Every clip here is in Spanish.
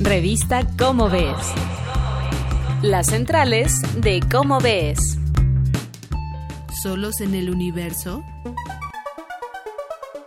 Revista Cómo Ves. Las centrales de Cómo Ves. ¿Solos en el universo?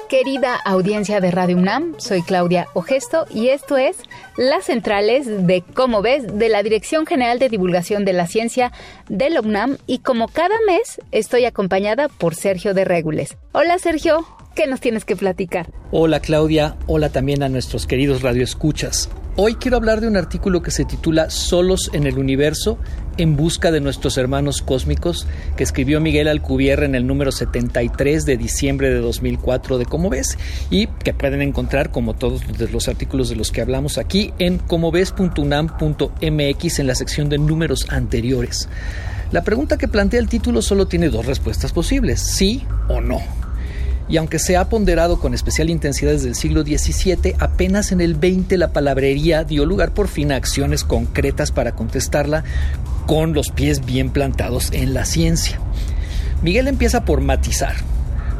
Querida audiencia de Radio UNAM, soy Claudia Ogesto y esto es Las Centrales de Cómo ves de la Dirección General de Divulgación de la Ciencia de la UNAM y como cada mes estoy acompañada por Sergio de Regules. Hola Sergio, ¿qué nos tienes que platicar? Hola Claudia, hola también a nuestros queridos radioescuchas. Hoy quiero hablar de un artículo que se titula Solos en el Universo, en busca de nuestros hermanos cósmicos, que escribió Miguel Alcubierre en el número 73 de diciembre de 2004 de Cómo ves, y que pueden encontrar, como todos los artículos de los que hablamos aquí, en comoves.unam.mx en la sección de números anteriores. La pregunta que plantea el título solo tiene dos respuestas posibles, sí o no y aunque se ha ponderado con especial intensidad desde el siglo XVII, apenas en el XX la palabrería dio lugar por fin a acciones concretas para contestarla con los pies bien plantados en la ciencia. Miguel empieza por matizar,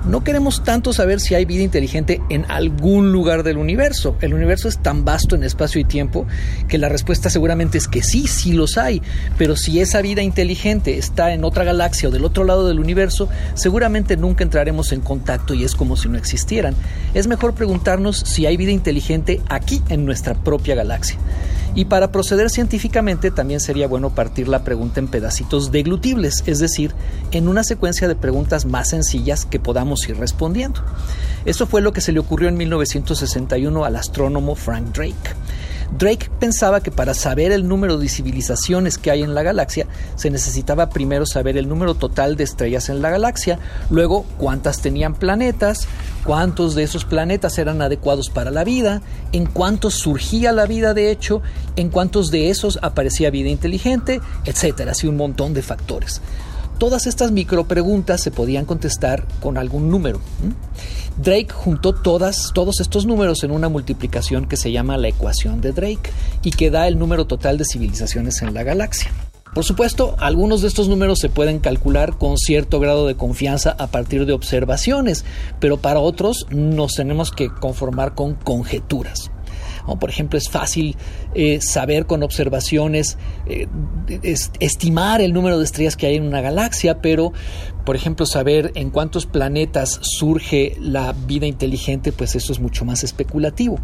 no queremos tanto saber si hay vida inteligente en algún lugar del universo. El universo es tan vasto en espacio y tiempo que la respuesta seguramente es que sí, sí los hay. Pero si esa vida inteligente está en otra galaxia o del otro lado del universo, seguramente nunca entraremos en contacto y es como si no existieran. Es mejor preguntarnos si hay vida inteligente aquí en nuestra propia galaxia. Y para proceder científicamente también sería bueno partir la pregunta en pedacitos deglutibles, es decir, en una secuencia de preguntas más sencillas que podamos ir respondiendo. Eso fue lo que se le ocurrió en 1961 al astrónomo Frank Drake. Drake pensaba que para saber el número de civilizaciones que hay en la galaxia, se necesitaba primero saber el número total de estrellas en la galaxia, luego cuántas tenían planetas, cuántos de esos planetas eran adecuados para la vida, en cuántos surgía la vida de hecho, en cuántos de esos aparecía vida inteligente, etcétera, así un montón de factores. Todas estas micropreguntas se podían contestar con algún número. Drake juntó todas, todos estos números en una multiplicación que se llama la ecuación de Drake y que da el número total de civilizaciones en la galaxia. Por supuesto, algunos de estos números se pueden calcular con cierto grado de confianza a partir de observaciones, pero para otros nos tenemos que conformar con conjeturas por ejemplo, es fácil eh, saber con observaciones, eh, estimar el número de estrellas que hay en una galaxia, pero, por ejemplo, saber en cuántos planetas surge la vida inteligente, pues eso es mucho más especulativo.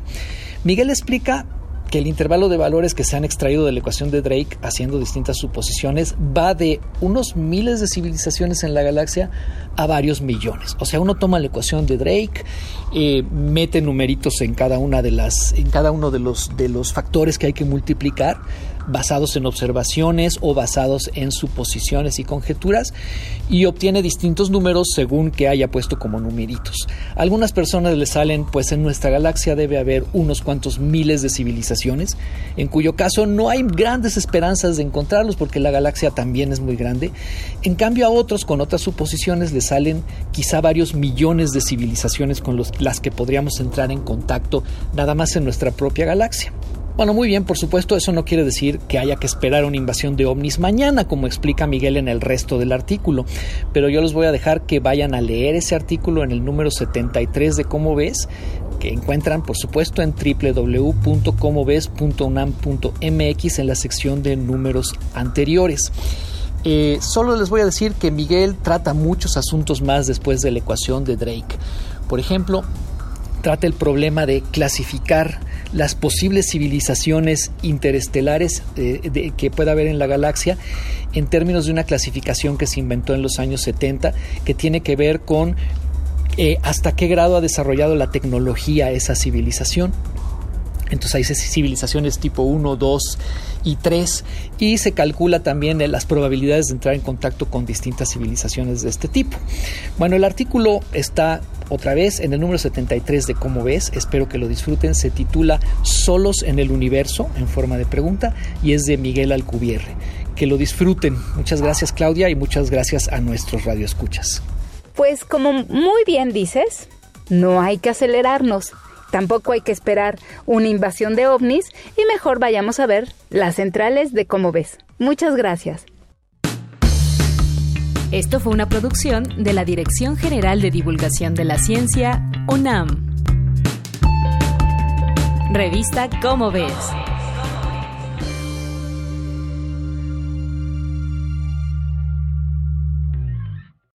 Miguel explica que el intervalo de valores que se han extraído de la ecuación de Drake haciendo distintas suposiciones va de unos miles de civilizaciones en la galaxia a varios millones. O sea, uno toma la ecuación de Drake, eh, mete numeritos en cada una de las, en cada uno de los, de los factores que hay que multiplicar basados en observaciones o basados en suposiciones y conjeturas y obtiene distintos números según que haya puesto como numeritos. algunas personas le salen, pues en nuestra galaxia debe haber unos cuantos miles de civilizaciones, en cuyo caso no hay grandes esperanzas de encontrarlos porque la galaxia también es muy grande. En cambio a otros con otras suposiciones le salen quizá varios millones de civilizaciones con las que podríamos entrar en contacto nada más en nuestra propia galaxia. Bueno, muy bien, por supuesto, eso no quiere decir que haya que esperar una invasión de ovnis mañana, como explica Miguel en el resto del artículo, pero yo les voy a dejar que vayan a leer ese artículo en el número 73 de Cómo ves, que encuentran, por supuesto, en www.comoves.unam.mx en la sección de números anteriores. Eh, solo les voy a decir que Miguel trata muchos asuntos más después de la ecuación de Drake. Por ejemplo, trata el problema de clasificar las posibles civilizaciones interestelares eh, que pueda haber en la galaxia en términos de una clasificación que se inventó en los años 70 que tiene que ver con eh, hasta qué grado ha desarrollado la tecnología esa civilización. Entonces hay civilizaciones tipo 1, 2 y 3 y se calcula también las probabilidades de entrar en contacto con distintas civilizaciones de este tipo. Bueno, el artículo está otra vez en el número 73 de Cómo ves, espero que lo disfruten, se titula Solos en el Universo en forma de pregunta y es de Miguel Alcubierre. Que lo disfruten. Muchas gracias Claudia y muchas gracias a nuestros radioescuchas. Pues como muy bien dices, no hay que acelerarnos Tampoco hay que esperar una invasión de ovnis y mejor vayamos a ver las centrales de cómo ves. Muchas gracias. Esto fue una producción de la Dirección General de Divulgación de la Ciencia, UNAM. Revista Cómo ves.